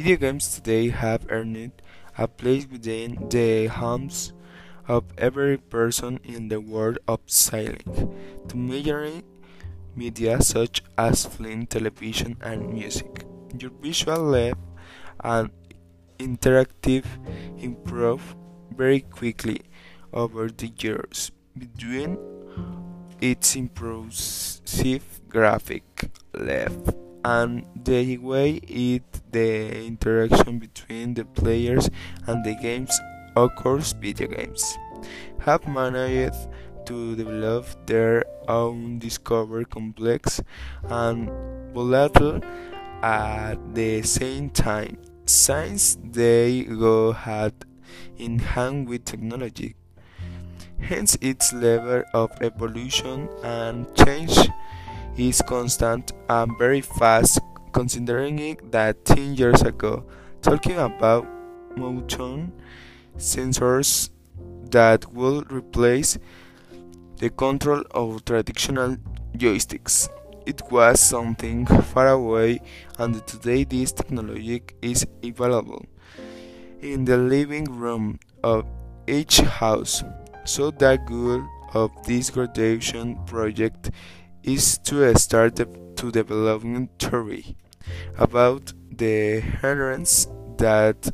Video games today have earned a place within the homes of every person in the world of sailing to major media such as film, television, and music. Your visual life and interactive improve very quickly over the years between its impressive graphic level and the way it the interaction between the players and the games occurs video games. Have managed to develop their own discover complex and volatile at the same time. Since they go hand in hand with technology hence its level of evolution and change is constant and very fast considering that 10 years ago talking about motion sensors that will replace the control of traditional joysticks. It was something far away, and today this technology is available in the living room of each house. So the goal of this graduation project is to start to developing theory about the genres that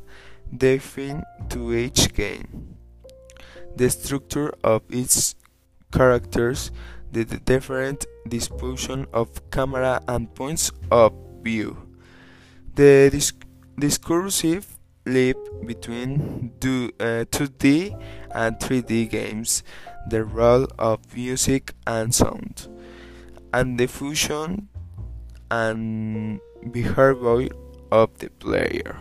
they define to each game, the structure of its characters, the different disposition of camera and points of view, the disc discursive leap between 2D uh, and 3D games, the role of music and sound and the fusion and behavior of the player.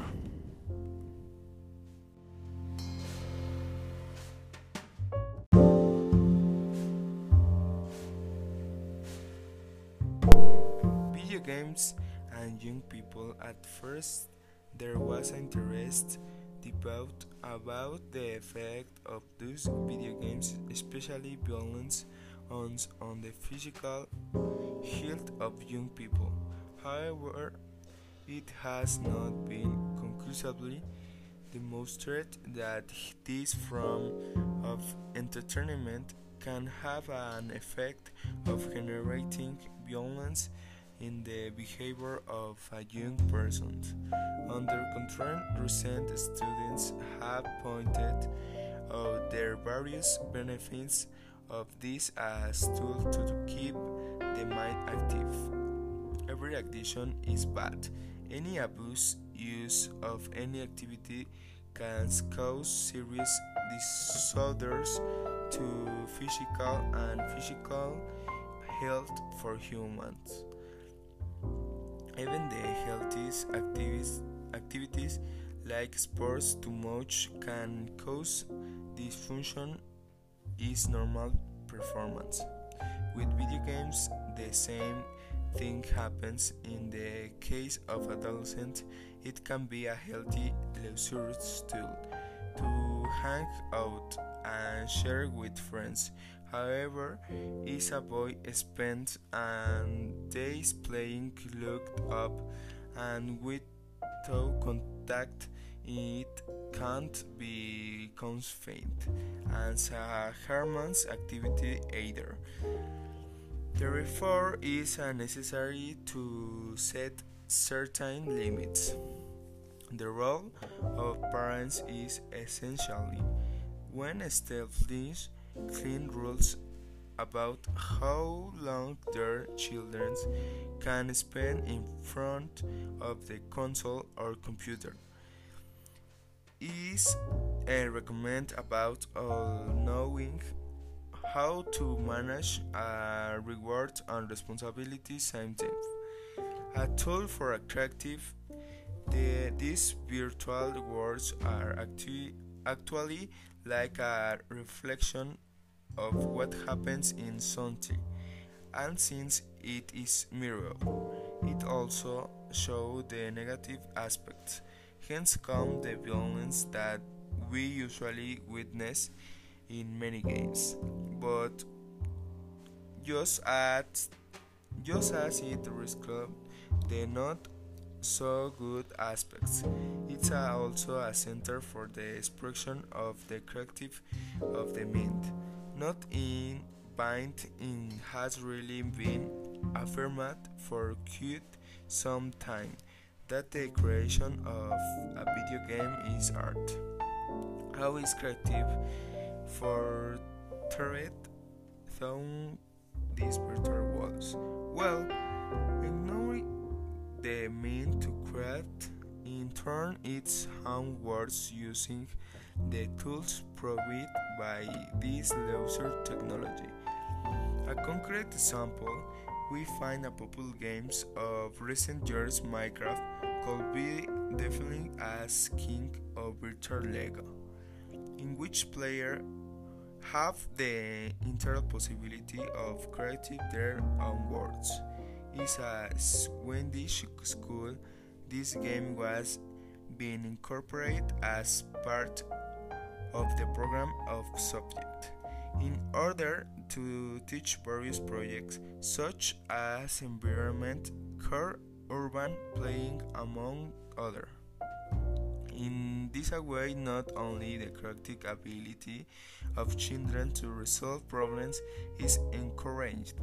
Video games and young people at first there was interest debate about the effect of those video games, especially violence on the physical health of young people. However, it has not been conclusively demonstrated that this form of entertainment can have an effect of generating violence in the behavior of a young person. Under contrary, recent studies have pointed out their various benefits of this as tool to keep the mind active. Every addiction is bad. Any abuse use of any activity can cause serious disorders to physical and physical health for humans. Even the healthiest activities, activities like sports too much can cause dysfunction is normal performance. With video games, the same thing happens. In the case of adolescents, it can be a healthy leisure tool to hang out and share with friends. However, is a boy spent and days playing looked up and without contact it can't be confined as a Herman's activity either. Therefore, it is necessary to set certain limits. The role of parents is essentially when established clean rules about how long their children can spend in front of the console or computer is a recommend about uh, knowing how to manage uh, rewards and responsibilities same time. A tool for attractive the, these virtual worlds are actu- actually like a reflection of what happens in something and since it is mirror it also shows the negative aspects Hence come the violence that we usually witness in many games. But just as just as it club, the not so good aspects. It's also a center for the expression of the creative of the mind. Not in bind in has really been affirmed for quite some time that the creation of a video game is art. How is creative for threat through these virtual walls? Well, ignoring the mean to create in turn its own words using the tools provided by this laser technology. A concrete example we find a popular games of recent years Minecraft could be defined as king of virtual Lego, in which players have the entire possibility of creating their own worlds. Is a Swedish school, this game was being incorporated as part of the program of subject in order to teach various projects such as environment care urban playing among other. In this way not only the creative ability of children to resolve problems is encouraged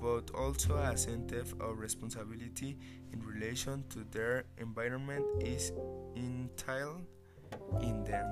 but also a sense of responsibility in relation to their environment is entailed in them